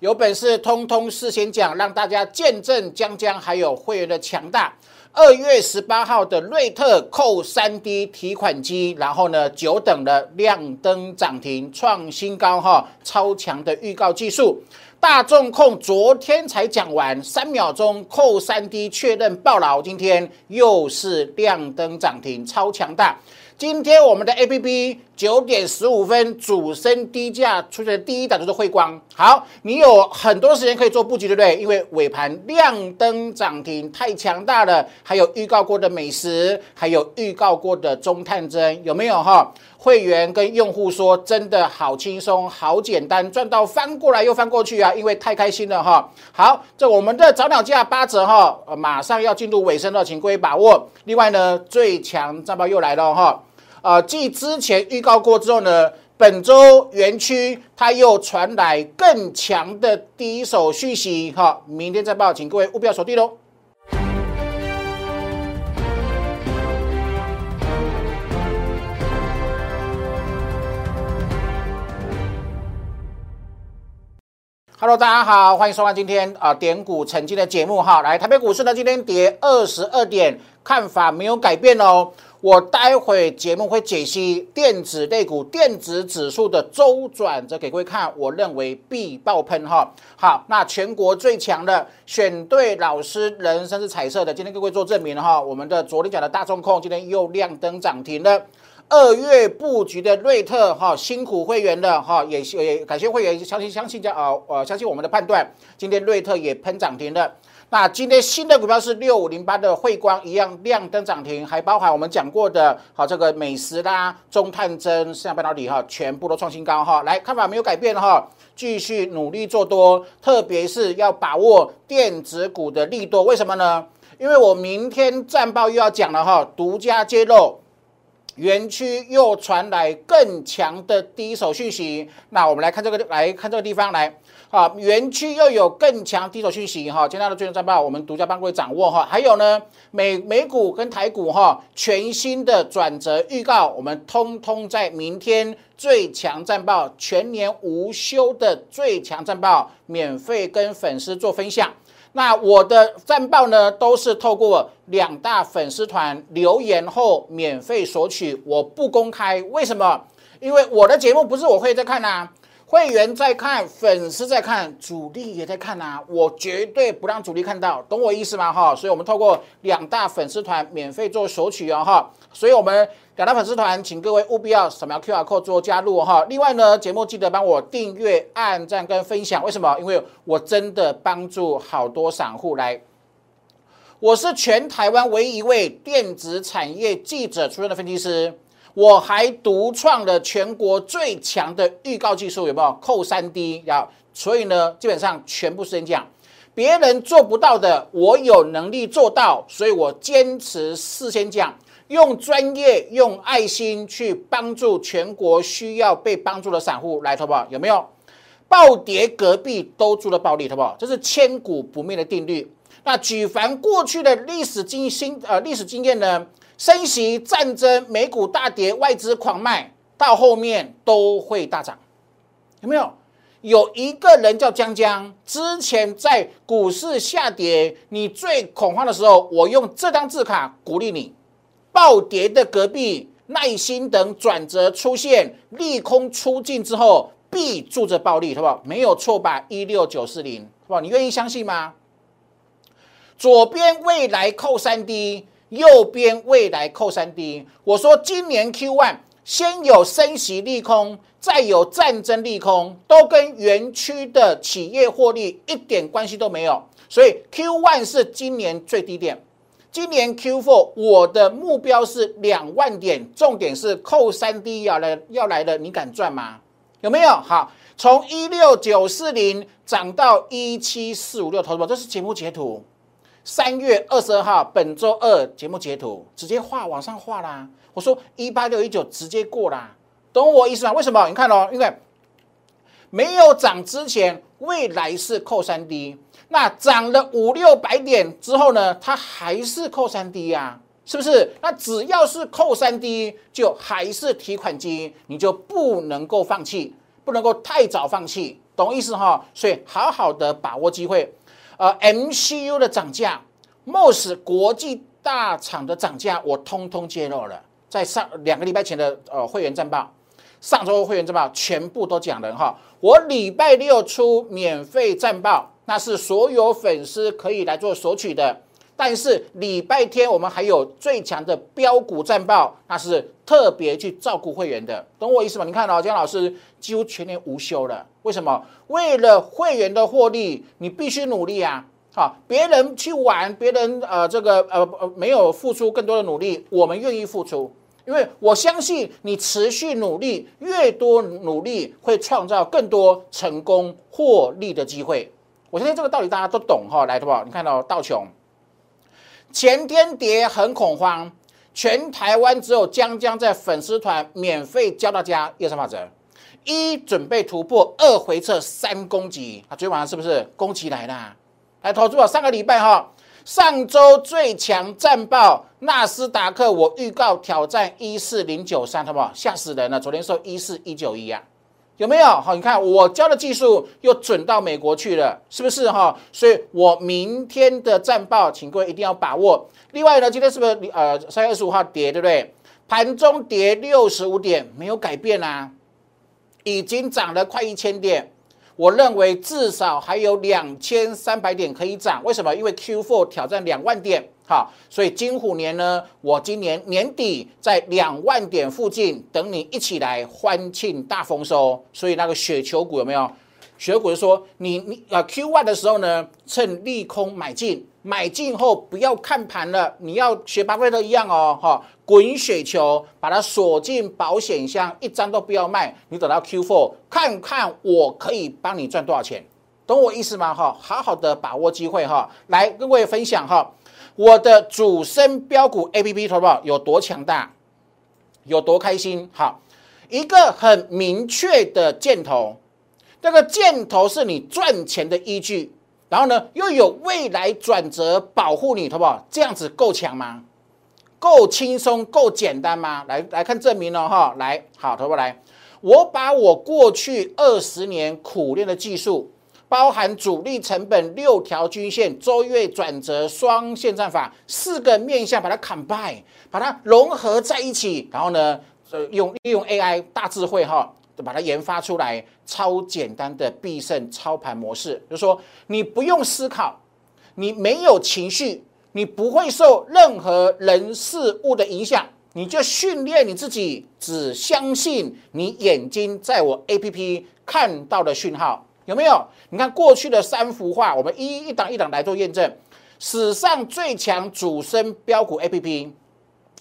有本事通通事先讲，让大家见证江江还有会员的强大。二月十八号的瑞特扣三 D 提款机，然后呢，久等的亮灯涨停创新高哈，超强的预告技术。大众控昨天才讲完，三秒钟扣三 D 确认爆牢，今天又是亮灯涨停，超强大。今天我们的 A P P 九点十五分主升低价出现的第一档就是汇光。好，你有很多时间可以做布局，对不对？因为尾盘亮灯涨停太强大了，还有预告过的美食，还有预告过的中探针，有没有哈？会员跟用户说，真的好轻松，好简单，赚到翻过来又翻过去啊！因为太开心了哈。好，这我们的早鸟价八折哈，马上要进入尾声了，请各位把握。另外呢，最强战报又来了哈。啊，继之前预告过之后呢，本周园区它又传来更强的第一手讯息，哈，明天再报，请各位务必要锁定喽。Hello，大家好，欢迎收看今天啊点股成绩的节目哈。来，台北股市呢今天跌二十二点，看法没有改变哦。我待会节目会解析电子类股、电子指数的周转，这给各位看。我认为必爆喷哈。好，那全国最强的选对老师，人生是彩色的。今天各位做证明哈。我们的昨天讲的大众控，今天又亮灯涨停了。二月布局的瑞特哈，辛苦会员的哈，也也感谢会员相信相信加啊呃相信我们的判断。今天瑞特也喷涨停了。那今天新的股票是六五零八的汇光，一样亮灯涨停，还包含我们讲过的，好这个美食啦、中探针、上半导体哈，全部都创新高哈。来看法没有改变哈，继续努力做多，特别是要把握电子股的利多。为什么呢？因为我明天战报又要讲了哈，独家揭露。园区又传来更强的第一手讯息，那我们来看这个，来看这个地方来，好，园区又有更强低手讯息哈，今天的最终战报我们独家帮各位掌握哈，还有呢美美股跟台股哈全新的转折预告，我们通通在明天最强战报全年无休的最强战报免费跟粉丝做分享。那我的战报呢，都是透过两大粉丝团留言后免费索取，我不公开。为什么？因为我的节目不是我会在看呐。会员在看，粉丝在看，主力也在看呐，我绝对不让主力看到，懂我意思吗？哈，所以我们透过两大粉丝团免费做索取哦，哈，所以我们两大粉丝团，请各位务必要扫描 QR code 做加入哈。另外呢，节目记得帮我订阅、按赞跟分享，为什么？因为我真的帮助好多散户来，我是全台湾唯一一位电子产业记者出身的分析师。我还独创了全国最强的预告技术，有没有？扣三 D 要，所以呢，基本上全部是先讲，别人做不到的，我有能力做到，所以我坚持事先讲，用专业、用爱心去帮助全国需要被帮助的散户来，好不好？有没有？暴跌隔壁都住了暴利，好不好？这是千古不灭的定律。那举凡过去的历史经新呃历史经验呢？升息、战争、美股大跌、外资狂卖，到后面都会大涨，有没有？有一个人叫江江，之前在股市下跌，你最恐慌的时候，我用这张字卡鼓励你，暴跌的隔壁，耐心等转折出现，利空出尽之后，必住着暴利，好不好？没有错吧？一六九四零，好不好？你愿意相信吗？左边未来扣三 D。右边未来扣三 D，我说今年 Q one 先有升息利空，再有战争利空，都跟园区的企业获利一点关系都没有，所以 Q one 是今年最低点。今年 Q four 我的目标是两万点，重点是扣三 D 要来要来了，你敢赚吗？有没有？好，从一六九四零涨到一七四五六，投资这是节目截图。三月二十二号，本周二节目截图，直接画往上画啦。我说一八六一九直接过啦，懂我意思吗？为什么？你看哦，因为没有涨之前，未来是扣三 D，那涨了五六百点之后呢，它还是扣三 D 呀，是不是？那只要是扣三 D，就还是提款机，你就不能够放弃，不能够太早放弃。懂意思哈？所以好好的把握机会。呃，MCU 的涨价，MOS 国际大厂的涨价，我通通揭露了，在上两个礼拜前的呃会员战报，上周会员战报全部都讲了哈。我礼拜六出免费战报，那是所有粉丝可以来做索取的。但是礼拜天我们还有最强的标股战报，那是特别去照顾会员的，懂我意思吗？你看哦，江老师几乎全年无休了，为什么？为了会员的获利，你必须努力啊！好，别人去玩，别人呃这个呃呃没有付出更多的努力，我们愿意付出，因为我相信你持续努力，越多努力会创造更多成功获利的机会。我相信这个道理大家都懂哈，来，好不好？你看到道琼。前天跌很恐慌，全台湾只有江江在粉丝团免费教大家夜三法则：一准备突破，二回撤，三攻击。啊，昨天晚上是不是攻击来了？来投资啊！上个礼拜哈，上周最强战报纳斯达克，我预告挑战一四零九三，好不好？吓死人了！昨天收一四一九一啊。有没有好？你看我教的技术又准到美国去了，是不是哈？所以我明天的战报，请各位一定要把握。另外呢，今天是不是呃三月二十五号跌，对不对？盘中跌六十五点，没有改变啊，已经涨了快一千点。我认为至少还有两千三百点可以涨。为什么？因为 Q4 挑战两万点。好，所以金虎年呢，我今年年底在两万点附近等你一起来欢庆大丰收。所以那个雪球股有没有？雪球股说你你啊 Q one 的时候呢，趁利空买进，买进后不要看盘了，你要学巴菲特一样哦，哈，滚雪球，把它锁进保险箱，一张都不要卖。你等到 Q four 看看，我可以帮你赚多少钱，懂我意思吗？哈，好好的把握机会哈，来跟各位分享哈。我的主升标股 A P P 投保有多强大，有多开心？好，一个很明确的箭头，这个箭头是你赚钱的依据，然后呢，又有未来转折保护你，好不好？这样子够强吗？够轻松、够简单吗？来来看证明了哈，来好，投保来，我把我过去二十年苦练的技术。包含主力成本、六条均线、周月转折、双线战法四个面向，把它 combine，把它融合在一起，然后呢，呃，用利用 AI 大智慧哈，把它研发出来超简单的必胜操盘模式。就是说，你不用思考，你没有情绪，你不会受任何人事物的影响，你就训练你自己，只相信你眼睛在我 APP 看到的讯号。有没有？你看过去的三幅画，我们一一档一档来做验证。史上最强主升标股 A P P，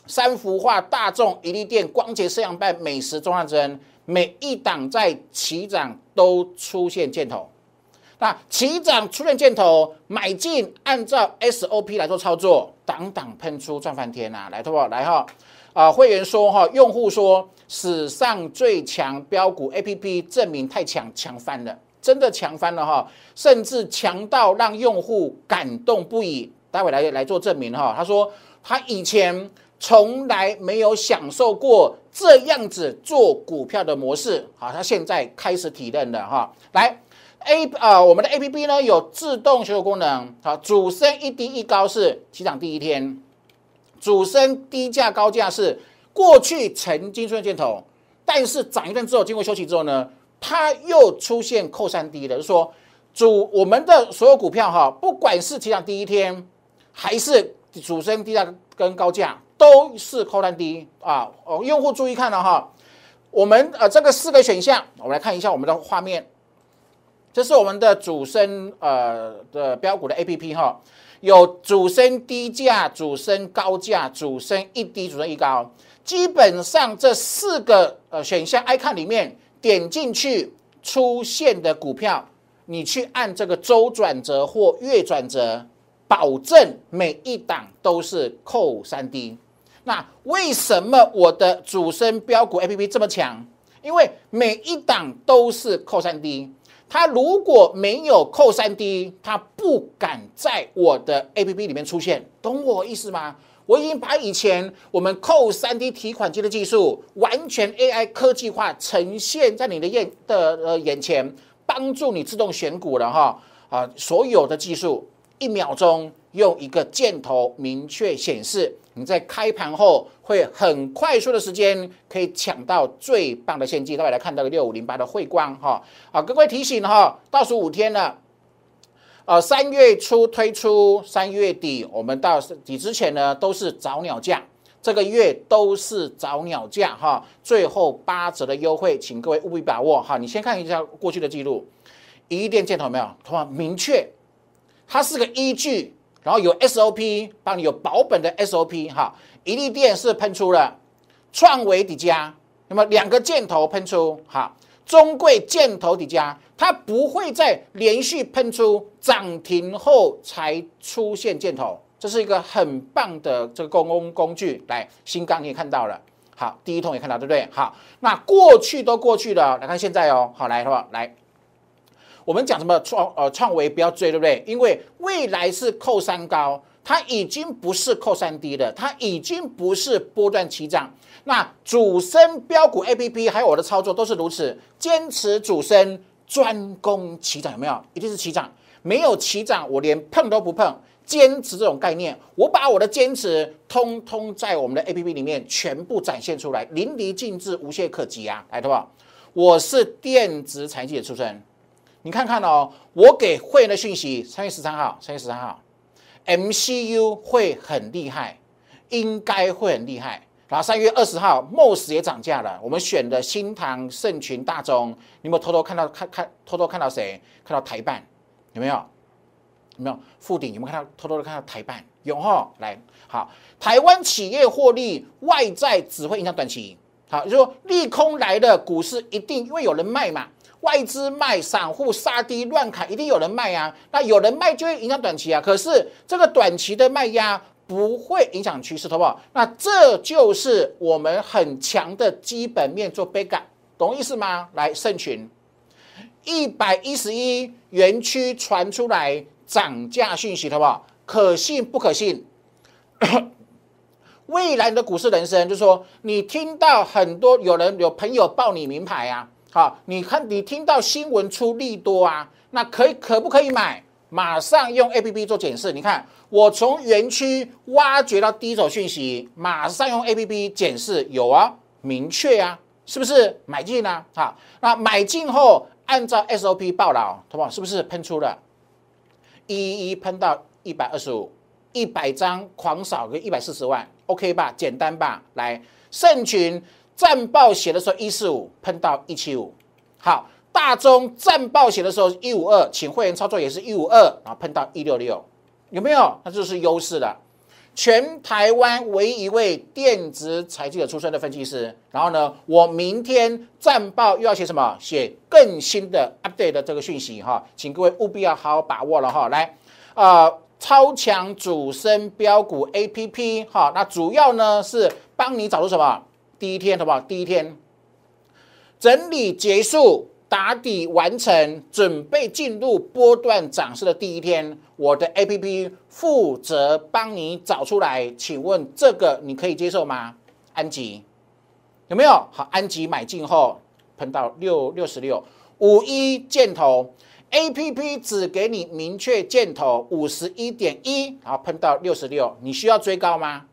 三幅画：大众、一利店、光洁摄像办、美食中汉真，每一档在起涨都出现箭头。那起涨出现箭头，买进，按照 S O P 来做操作，档档喷出赚翻天呐！来，好不好？来哈啊！会员说哈，用户说史上最强标股 A P P 证明太强，强翻了。真的强翻了哈，甚至强到让用户感动不已。待会来来做证明哈。他说他以前从来没有享受过这样子做股票的模式，好，他现在开始体认了哈。来，A 啊，我们的 A P P 呢有自动修复功能，好，主升一低一高是起涨第一天，主升低价高价是过去曾经出现箭头，但是涨一段之后经过休息之后呢？它又出现扣三低了，就是说主我们的所有股票哈，不管是提涨第一天，还是主升低价跟高价，都是扣三低啊！哦，用户注意看了哈，我们呃这个四个选项，我们来看一下我们的画面，这是我们的主升呃的标股的 A P P 哈，有主升低价、主升高价、主升一低、主升一高，基本上这四个呃选项 icon 里面。点进去出现的股票，你去按这个周转折或月转折，保证每一档都是扣三 D。那为什么我的主升标股 A P P 这么强？因为每一档都是扣三 D。它如果没有扣三 D，它不敢在我的 A P P 里面出现，懂我意思吗？我已经把以前我们扣三 D 提款机的技术完全 AI 科技化呈现在你的眼的呃眼前，帮助你自动选股了哈啊，所有的技术一秒钟用一个箭头明确显示，你在开盘后会很快速的时间可以抢到最棒的现金。各位来看到个六五零八的汇光哈啊，各位提醒哈，倒数五天了。呃，三月初推出，三月底我们到底之前呢，都是早鸟价，这个月都是早鸟价哈，最后八折的优惠，请各位务必把握哈。你先看一下过去的记录，一电箭头没有？同样明确，它是个依据，然后有 SOP 帮你有保本的 SOP 哈。一亿电是喷出了创维底加，那么两个箭头喷出哈，中贵箭头底加。它不会在连续喷出涨停后才出现箭头，这是一个很棒的这个工工具。来，新钢你也看到了，好，第一桶也看到，对不对？好，那过去都过去了，来看现在哦，好来是吧？来，我们讲什么创呃创维不要追，对不对？因为未来是扣三高，它已经不是扣三低了，它已经不是波段起涨。那主升标股 A P P 还有我的操作都是如此，坚持主升。专攻起涨有没有？一定是起涨，没有起涨我连碰都不碰。坚持这种概念，我把我的坚持通通在我们的 A P P 里面全部展现出来，淋漓尽致，无懈可击啊！来，对吧？我是电子财经的出身，你看看哦，我给会员的讯息，三月十三号，三月十三号，M C U 会很厉害，应该会很厉害。然后三月二十号，MOS 也涨价了。我们选的新唐、盛群、大中，你有没有偷偷看到？看看偷偷看到谁？看到台办有没有？有没有？富鼎有没有看到？偷偷的看到台办有哈？来，好，台湾企业获利，外在只会影响短期。好，就说利空来的股市一定因为有人卖嘛，外资卖，散户杀低乱砍，一定有人卖啊。那有人卖就会影响短期啊。可是这个短期的卖压。不会影响趋势，好不好？那这就是我们很强的基本面做背感，懂意思吗？来，盛群一百一十一园区传出来涨价讯息，好不好？可信不可信？未来的股市人生，就是说，你听到很多有人有朋友报你名牌啊，好，你看你听到新闻出利多啊，那可以可不可以买？马上用 A P P 做检视，你看我从园区挖掘到第一手讯息，马上用 A P P 检视，有啊，明确啊，是不是买进呢？好，那买进后按照 S O P 报道，好不好？是不是喷出了？一一喷到一百二十五，一百张狂扫个一百四十万，OK 吧？简单吧？来，盛群战报写的时候一四五喷到一七五，好。大中战报写的时候一五二，请会员操作也是一五二，然后碰到一六六，有没有？那就是优势了。全台湾唯一一位电子财经的出身的分析师。然后呢，我明天战报又要写什么？写更新的 update 的这个讯息哈，请各位务必要好好把握了哈。来，呃，超强主升标股 A P P 哈，那主要呢是帮你找出什么？第一天好不好？第一天整理结束。打底完成，准备进入波段涨势的第一天，我的 A P P 负责帮你找出来。请问这个你可以接受吗？安吉有没有？好，安吉买进后喷到六六十六五一箭头，A P P 只给你明确箭头五十一点一，然后喷到六十六，你需要追高吗？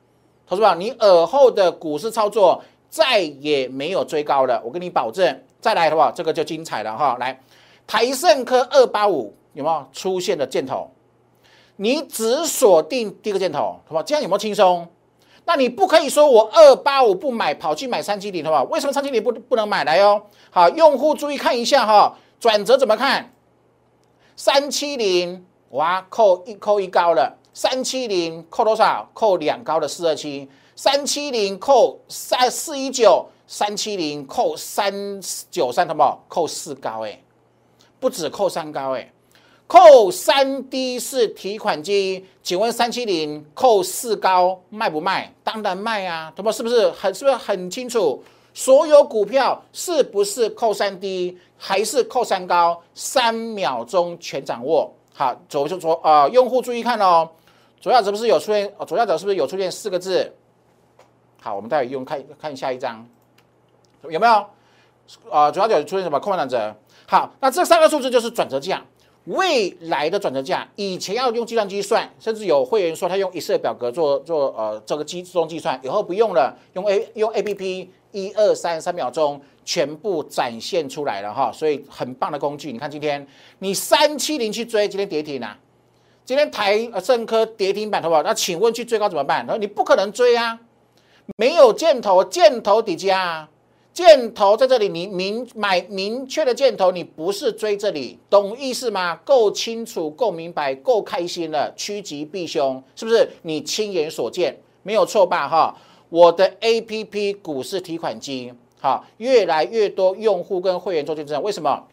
投资者，你耳后的股市操作再也没有追高了，我跟你保证。再来的话，这个就精彩了哈！来，台盛科二八五有没有出现的箭头？你只锁定第一个箭头，好吧？这样有没有轻松？那你不可以说我二八五不买，跑去买三七零，好吧？为什么三七零不不能买来哦？好，用户注意看一下哈，转折怎么看？三七零哇，扣一扣一高了，三七零扣多少？扣两高的四二七，三七零扣三四一九。三七零扣三九三，什么？扣四高哎，不止扣三高哎，扣三低是提款机。请问三七零扣四高卖不卖？当然卖啊，什么？是不是很是不是很清楚？所有股票是不是扣三低还是扣三高？三秒钟全掌握。好，左就左啊，用户注意看哦，左下角是不是有出现？左下角是不是有出现四个字？好，我们待会用看看下一张。有没有？啊，主要就出现什么空盘转折？好，那这三个数字就是转折价，未来的转折价。以前要用计算机算，甚至有会员说他用 Excel 表格做做呃这个机自动计算，以后不用了，用 A 用 A P P，一二三三秒钟全部展现出来了哈，所以很棒的工具。你看今天你三七零去追，今天跌停啊，今天台呃盛科跌停板，好不好？那请问去追高怎么办？他说你不可能追啊，没有箭头，箭头底价。箭头在这里，你明买明确的箭头，你不是追这里，懂意思吗？够清楚，够明白，够开心了，趋吉避凶，是不是？你亲眼所见，没有错吧？哈，我的 A P P 股市提款机，好，越来越多用户跟会员做见证，为什么？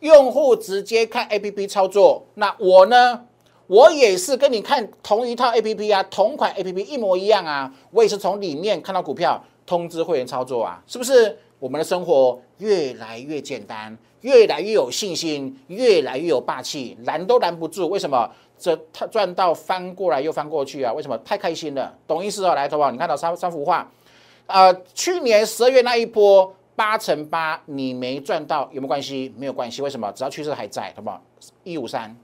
用户直接看 A P P 操作，那我呢？我也是跟你看同一套 A P P 啊，同款 A P P 一模一样啊，我也是从里面看到股票。通知会员操作啊，是不是我们的生活越来越简单，越来越有信心，越来越有霸气，拦都拦不住？为什么？这他赚到翻过来又翻过去啊？为什么？太开心了，懂意思哦？来，投保，你看到三三幅画，呃，去年十二月那一波八乘八，你没赚到有没有关系？没有关系，为什么？只要趋势还在，好不好？一五三，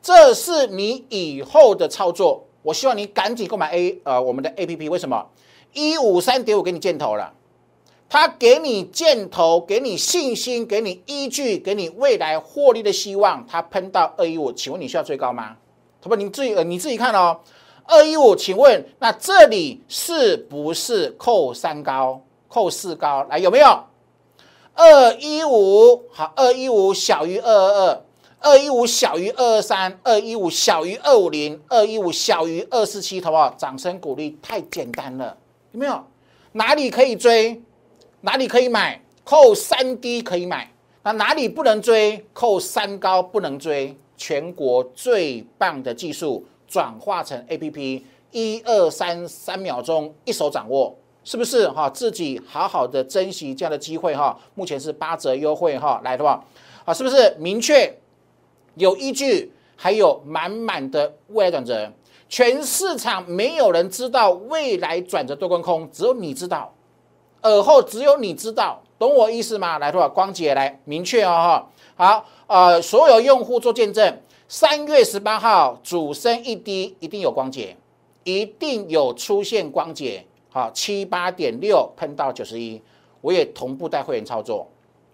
这是你以后的操作，我希望你赶紧购买 A 呃我们的 A P P，为什么？一五三点五给你箭头了，他给你箭头，给你信心，给你依据，给你未来获利的希望。他喷到二一五，请问你需要追高吗？他不，你自己呃你自己看哦。二一五，请问那这里是不是扣三高、扣四高？来有没有？二一五好，二一五小于二二二，二一五小于二二三，二一五小于二五零，二一五小于二四七，好不好？掌声鼓励，太简单了。有没有哪里可以追？哪里可以买？扣三低可以买，那哪里不能追？扣三高不能追。全国最棒的技术转化成 A P P，一二三三秒钟一手掌握，是不是哈？自己好好的珍惜这样的机会哈。目前是八折优惠哈，来的话，啊，是不是明确有依据？还有满满的未来转折。全市场没有人知道未来转折多跟空，只有你知道，耳后只有你知道，懂我意思吗？来，多少光姐来明确哦哈，好，呃，所有用户做见证，三月十八号主升一低，一定有光解，一定有出现光解，好，七八点六喷到九十一，我也同步带会员操作，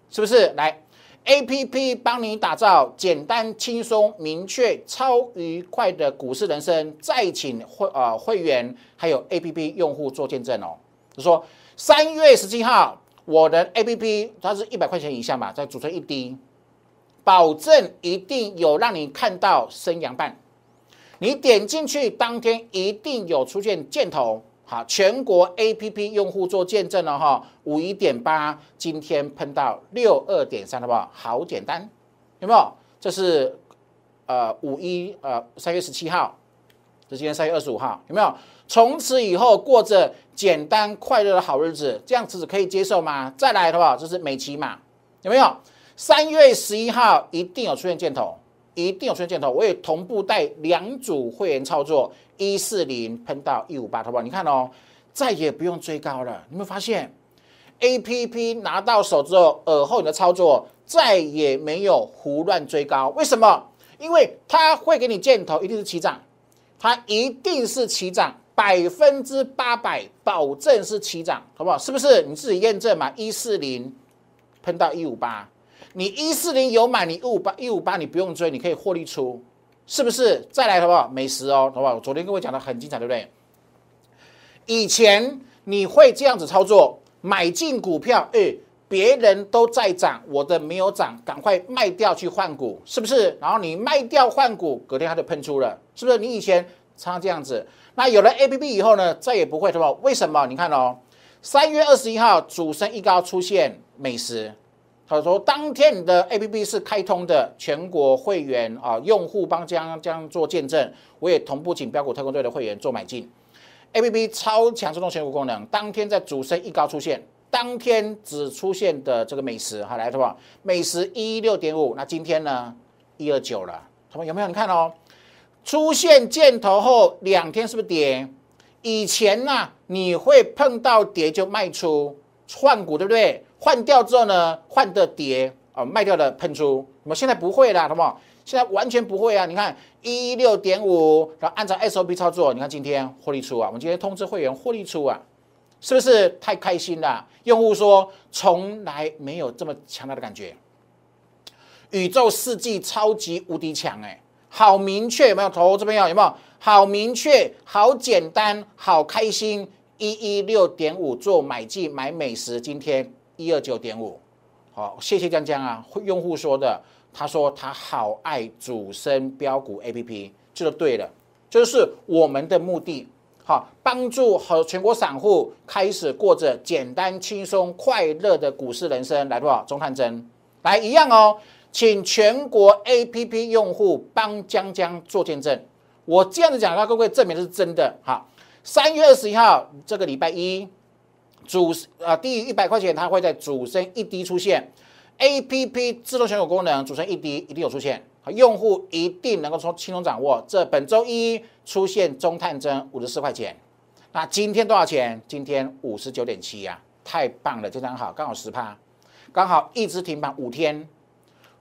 是不是？来。A P P 帮你打造简单、轻松、明确、超愉快的股市人生。再请会啊会员还有 A P P 用户做见证哦。就说三月十七号，我的 A P P 它是一百块钱以下嘛，在组成一滴，保证一定有让你看到升阳半。你点进去当天一定有出现箭头。好，全国 A P P 用户做见证了哈，五一点八今天喷到六二点三，好不好？好简单，有没有？这是呃五一呃三月十七号，这今天三月二十五号，有没有？从此以后过着简单快乐的好日子，这样子可以接受吗？再来的话，这是美琪嘛，有没有？三月十一号一定有出现箭头。一定有出现箭头，我也同步带两组会员操作，一四零喷到一五八，好不好？你看哦，再也不用追高了。你有没有发现？A P P 拿到手之后，耳后你的操作再也没有胡乱追高。为什么？因为它会给你箭头，一定是起涨，它一定是起涨，百分之八百保证是起涨，好不好？是不是？你自己验证嘛。一四零喷到一五八。你一四零有买，你一五八一五八你不用追，你可以获利出，是不是？再来好不好？美食哦，好不好？昨天各位讲的很精彩，对不对？以前你会这样子操作，买进股票，哎，别人都在涨，我的没有涨，赶快卖掉去换股，是不是？然后你卖掉换股，隔天它就喷出了，是不是？你以前常常这样子，那有了 A P P 以后呢，再也不会，对吧？为什么？你看哦，三月二十一号主升一高出现美食。他说：“当天你的 A P P 是开通的，全国会员啊用户帮将将做见证，我也同步请标股特工队的会员做买进。A P P 超强自动选股功能，当天在主升一高出现，当天只出现的这个美食，好来的话，美食一六点五，那今天呢一二九了，他们有没有？你看哦，出现箭头后两天是不是跌？以前呢你会碰到跌就卖出换股，对不对？”换掉之后呢，换的跌啊，卖掉的喷出。那么现在不会了，好不好？现在完全不会啊！你看一六点五，然后按照 SOP 操作，你看今天获利出啊，我们今天通知会员获利出啊，是不是太开心了？用户说从来没有这么强大的感觉，宇宙世纪超级无敌强哎，好明确有没有？投这边有有没有？好明确，好简单，好开心！一一六点五做买进买美食，今天一二九点五，好，谢谢江江啊，用户说的。他说他好爱主升标股 A P P，这就对了，就是我们的目的，好帮助和全国散户开始过着简单、轻松、快乐的股市人生。来多少？钟汉珍，来一样哦，请全国 A P P 用户帮江江做见证。我这样子讲，各位证明是真的。好，三月二十一号这个礼拜一，主啊低于一百块钱，它会在主升一低出现。A P P 自动选股功能，主升一低一定有出现，用户一定能够从轻松掌握。这本周一出现中探针五十四块钱，那今天多少钱？今天五十九点七呀，太棒了，非常好，刚好十趴，刚好一直停板五天，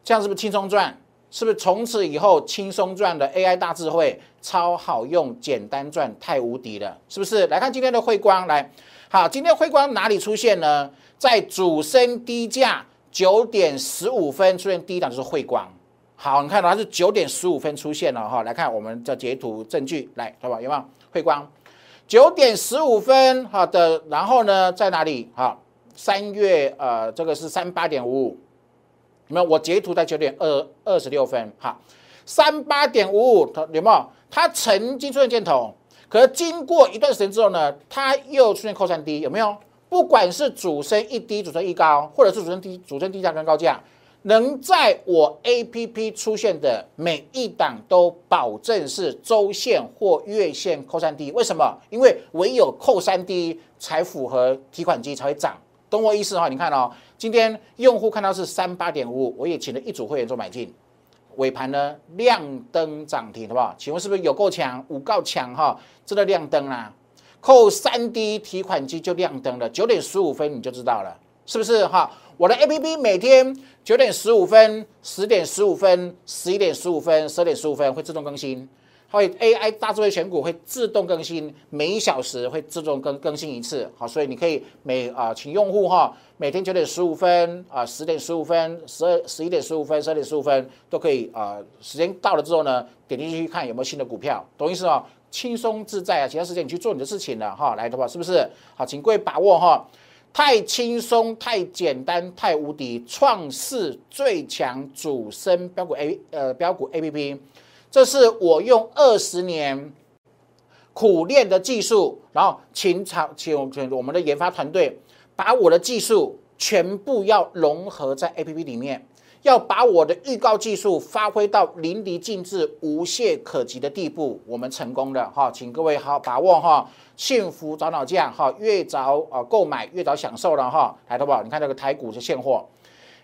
这样是不是轻松赚？是不是从此以后轻松赚的 A I 大智慧超好用，简单赚，太无敌了，是不是？来看今天的汇光，来，好，今天汇光哪里出现呢？在主升低价。九点十五分出现第一档就是汇光，好，你看它是九点十五分出现了哈，来看我们的截图证据，来，好吧，有没有汇光？九点十五分好的，然后呢在哪里？哈，三月呃，这个是三八点五五，有没有？我截图在九点二二十六分，哈，三八点五五，它有没有？它曾经出现箭头，可是经过一段时间之后呢，它又出现扣三低，有没有？不管是主升一低、主升一高，或者是主升低、主升低价跟高价，能在我 A P P 出现的每一档都保证是周线或月线扣三低。为什么？因为唯有扣三低才符合提款机才会涨，懂我意思哈？你看哦，今天用户看到是三八点五五，我也请了一组会员做买进，尾盘呢亮灯涨停，好不好？请问是不是有够强？五够强哈？真的亮灯啦！扣三 D 提款机就亮灯了，九点十五分你就知道了，是不是哈？我的 A P P 每天九点十五分、十点十五分、十一点十五分、十二点十五分会自动更新，会 A I 大智慧选股会自动更新，每一小时会自动更更新一次，好，所以你可以每啊，请用户哈，每天九点十五分啊、十点十五分、十二十一点十五分、十二点十五分都可以啊，时间到了之后呢，点进去看有没有新的股票，懂意思哦？轻松自在啊，其他时间你去做你的事情了哈，来的话是不是？好，请各位把握哈，太轻松、太简单、太无敌，创世最强主升标股 A 呃标股 A P P，这是我用二十年苦练的技术，然后请厂请请我们的研发团队把我的技术全部要融合在 A P P 里面。要把我的预告技术发挥到淋漓尽致、无懈可击的地步，我们成功了哈，请各位好把握哈，幸福找脑价哈，越早啊购买越早享受了哈，来的不？你看这个台股是现货，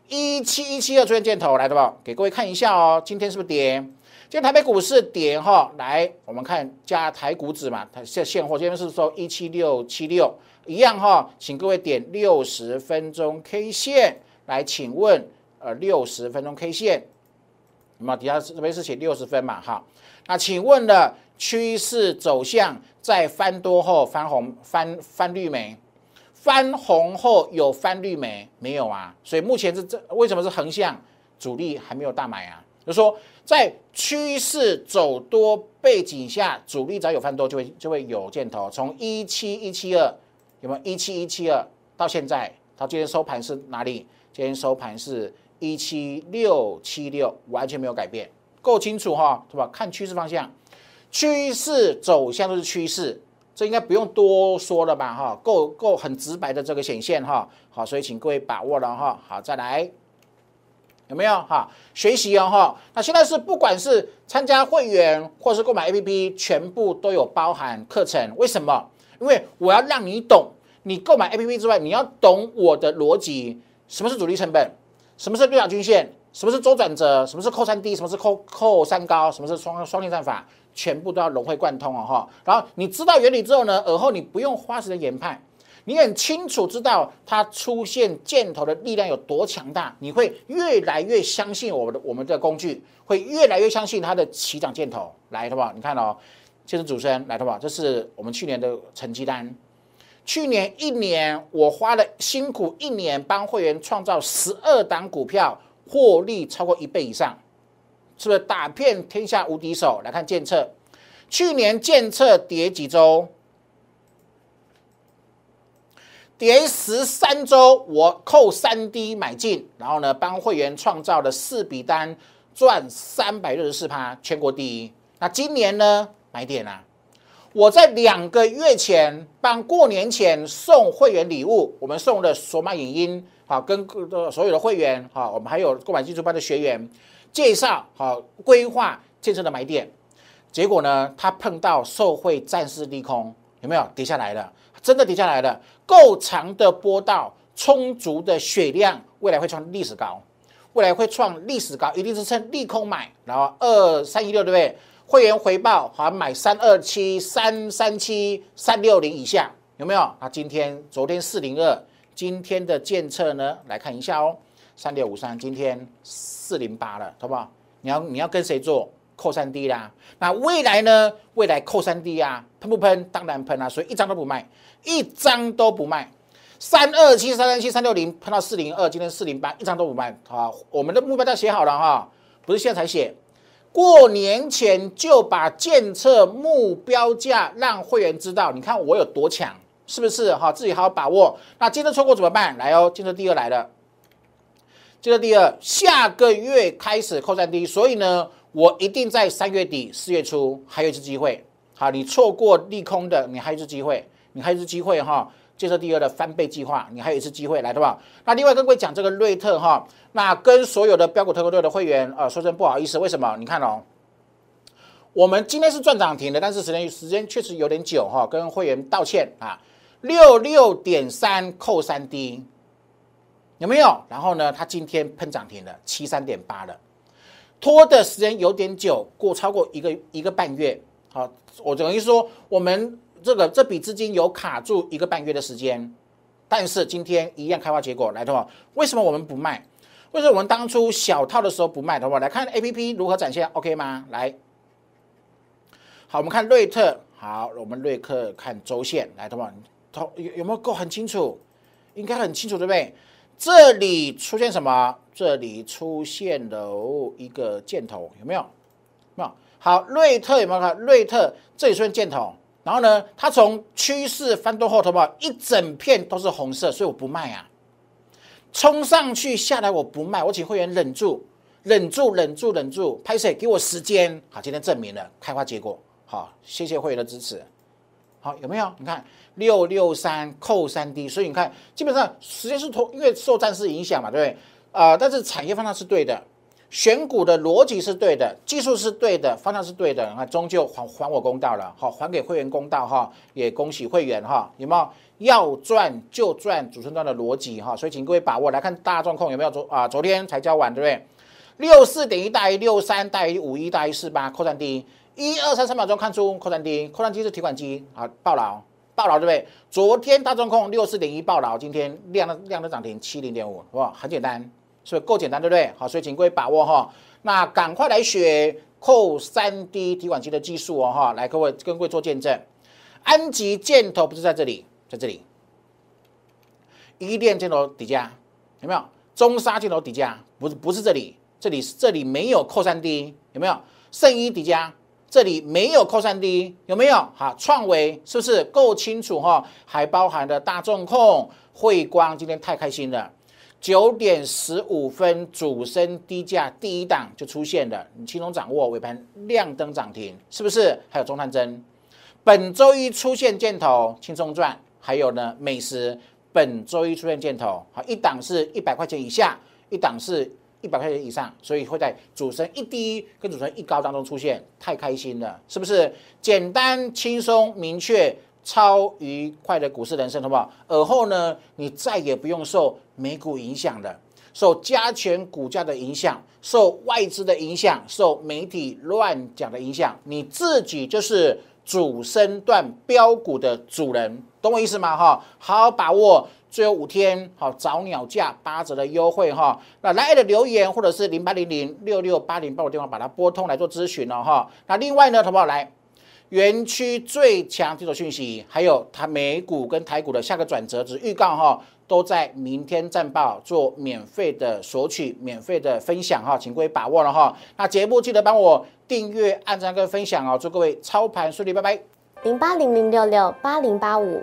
一七一七二出现箭头来的不？给各位看一下哦，今天是不是跌？今天台北股市跌哈，来我们看加台股指嘛，它现现货今天是说一七六七六一样哈，请各位点六十分钟 K 线来，请问。呃，六十分钟 K 线，那么底下这边是写六十分嘛？哈，那请问的趋势走向在翻多后翻红翻翻绿没？翻红后有翻绿没？没有啊，所以目前是这为什么是横向？主力还没有大买啊？就说在趋势走多背景下，主力只要有翻多就会就会有箭头。从一七一七二有没有一七一七二到现在，到今天收盘是哪里？今天收盘是。一七六七六完全没有改变，够清楚哈，是吧？看趋势方向，趋势走向都是趋势，这应该不用多说了吧？哈，够够很直白的这个显现哈。好，所以请各位把握了哈。好，再来，有没有哈？学习哦哈。那现在是不管是参加会员或是购买 APP，全部都有包含课程。为什么？因为我要让你懂，你购买 APP 之外，你要懂我的逻辑，什么是主力成本？什么是六角均线？什么是周转折？什么是扣三低？什么是扣扣三高？什么是双双链战法？全部都要融会贯通哦哈。然后你知道原理之后呢，而后你不用花时间研判，你很清楚知道它出现箭头的力量有多强大，你会越来越相信我们的我们的工具，会越来越相信它的起涨箭头。来，好不好？你看哦，这是主持人，来，好不好？这是我们去年的成绩单。去年一年，我花了辛苦一年，帮会员创造十二档股票，获利超过一倍以上，是不是打遍天下无敌手？来看建策，去年建策跌几周？跌十三周，我扣三 D 买进，然后呢，帮会员创造了四笔单，赚三百六十四趴，全国第一。那今年呢，买点啊？我在两个月前帮过年前送会员礼物，我们送的索马影音，好跟所有的会员，好，我们还有购买技术班的学员介绍，好规划建设的买点，结果呢，他碰到受惠暂时利空，有没有跌下来了？真的跌下来了，够长的波道，充足的血量，未来会创历史高，未来会创历史高，一定是趁利空买，然后二三一六对不对？会员回报好买三二七、三三七、三六零以下有没有？啊，今天、昨天四零二，今天的建测呢？来看一下哦，三六五三，今天四零八了，好不好？你要你要跟谁做？扣三 D 啦。那未来呢？未来扣三 D 啊，喷不喷？当然喷啊，所以一张都不卖，一张都不卖。三二七、三三七、三六零喷到四零二，今天四零八，一张都不卖。好，我们的目标价写好了哈，不是现在才写。过年前就把建测目标价让会员知道，你看我有多强，是不是？哈，自己好好把握。那建测错过怎么办？来哦，建测第二来了，建测第二，下个月开始扣三低，所以呢，我一定在三月底、四月初还有一次机会。好，你错过利空的，你还有一次机会，你还有一次机会哈。建设第二的翻倍计划，你还有一次机会来，对吧？那另外跟各位讲这个瑞特哈，那跟所有的标股特工队的会员啊，说声不好意思，为什么？你看哦，我们今天是赚涨停的，但是时间时间确实有点久哈，跟会员道歉啊。六六点三扣三 D 有没有？然后呢，它今天喷涨停了，七三点八了，拖的时间有点久，过超过一个一个半月。好，我等于说我们。这个这笔资金有卡住一个半月的时间，但是今天一样开花结果来的话，为什么我们不卖？为什么我们当初小套的时候不卖的话，来看 A P P 如何展现，OK 吗？来，好，我们看瑞特，好，我们瑞克看周线，来的话，头有有没有够很清楚？应该很清楚，对不对？这里出现什么？这里出现了一个箭头，有没有？没有。好，瑞特有没有看？瑞特这里出现箭头。然后呢，它从趋势翻多后头吧，一整片都是红色，所以我不卖啊。冲上去下来我不卖，我请会员忍住，忍住，忍住，忍住，拍摄给我时间。好，今天证明了开花结果。好，谢谢会员的支持。好，有没有？你看六六三扣三 D，所以你看基本上时间是同，因为受战事影响嘛，对不对？啊，但是产业方向是对的。选股的逻辑是对的，技术是对的，方向是对的，啊，终究还还我公道了，好，还给会员公道哈，也恭喜会员哈，有没有要赚就赚主升段的逻辑哈？所以请各位把握来看大状况有没有昨啊？昨天才交完对不对？六四点一大于六三大于五一大于四八，扩散低一二三三秒钟看出扩散低，扩散低是提款机啊，爆牢爆牢对不对？昨天大中控六四点一爆牢，今天量的量的涨停七零点五，是吧？很简单。所以够简单，对不对？好，所以请各位把握哈。那赶快来学扣三 D 提款机的技术哦哈。来，各位跟各位做见证。安吉箭头不是在这里，在这里。一电箭头底价有没有？中沙箭头底价不是不是这里，这里这里没有扣三 D 有没有？圣一底价这里没有扣三 D 有没有？好，创维是不是够清楚哈？还包含的大众控、汇光，今天太开心了。九点十五分，主升低价第一档就出现了，你轻松掌握，尾盘亮灯涨停，是不是？还有中探针，本周一出现箭头，轻松赚。还有呢，美食本周一出现箭头，好，一档是一百块钱以下，一档是一百块钱以上，所以会在主升一低跟主升一高当中出现，太开心了，是不是？简单、轻松、明确。超愉快的股市人生，好不好？而后呢，你再也不用受美股影响了，受加权股价的影响，受外资的影响，受媒体乱讲的影响，你自己就是主升段标股的主人，懂我意思吗？哈，好好把握最后五天，好早鸟价八折的优惠哈。那来的留言或者是零八零零六六八零八五电话把它拨通来做咨询了哈。那另外呢，好不好来？园区最强这种讯息，还有它美股跟台股的下个转折之预告哈，都在明天战报做免费的索取、免费的分享哈，请各位把握了哈。那节目记得帮我订阅、按赞跟分享哦，祝各位操盘顺利，拜拜。零八零零六六八零八五，